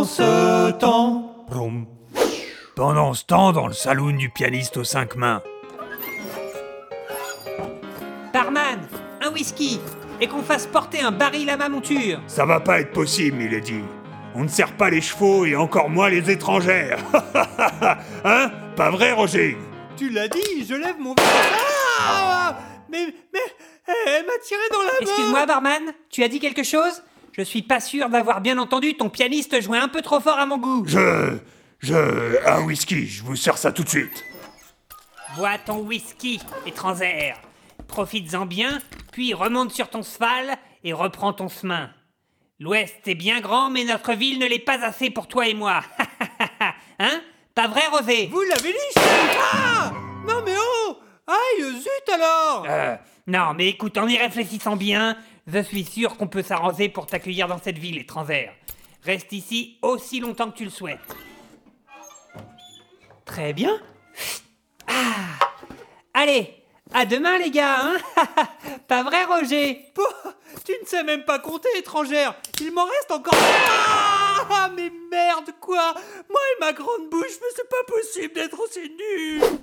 pendant ce temps. Pendant ce temps, dans le saloon du pianiste aux cinq mains. Barman, un whisky et qu'on fasse porter un baril à ma monture. Ça va pas être possible, Milady. On ne sert pas les chevaux et encore moins les étrangères. hein? Pas vrai, Roger? Tu l'as dit, je lève mon verre. Ah Mais, mais, elle m'a tiré dans la main. Excuse-moi, barman, tu as dit quelque chose? Je suis pas sûr d'avoir bien entendu ton pianiste jouer un peu trop fort à mon goût. Je. Je. Un whisky, je vous sers ça tout de suite. Bois ton whisky, étrangère. Profites-en bien, puis remonte sur ton cheval et reprends ton chemin. L'Ouest est bien grand, mais notre ville ne l'est pas assez pour toi et moi. hein? Pas vrai, Rosé? Vous l'avez dit, Ah Non mais oh Aïe, zut alors Euh, non, mais écoute, en y réfléchissant bien, je suis sûr qu'on peut s'arranger pour t'accueillir dans cette ville étrangère. Reste ici aussi longtemps que tu le souhaites. Très bien. Ah. Allez, à demain les gars, hein. Pas vrai, Roger? Tu ne sais même pas compter, étrangère. Il m'en reste encore... Ah Mais merde, quoi? Moi et ma grande bouche, mais c'est pas possible d'être aussi nul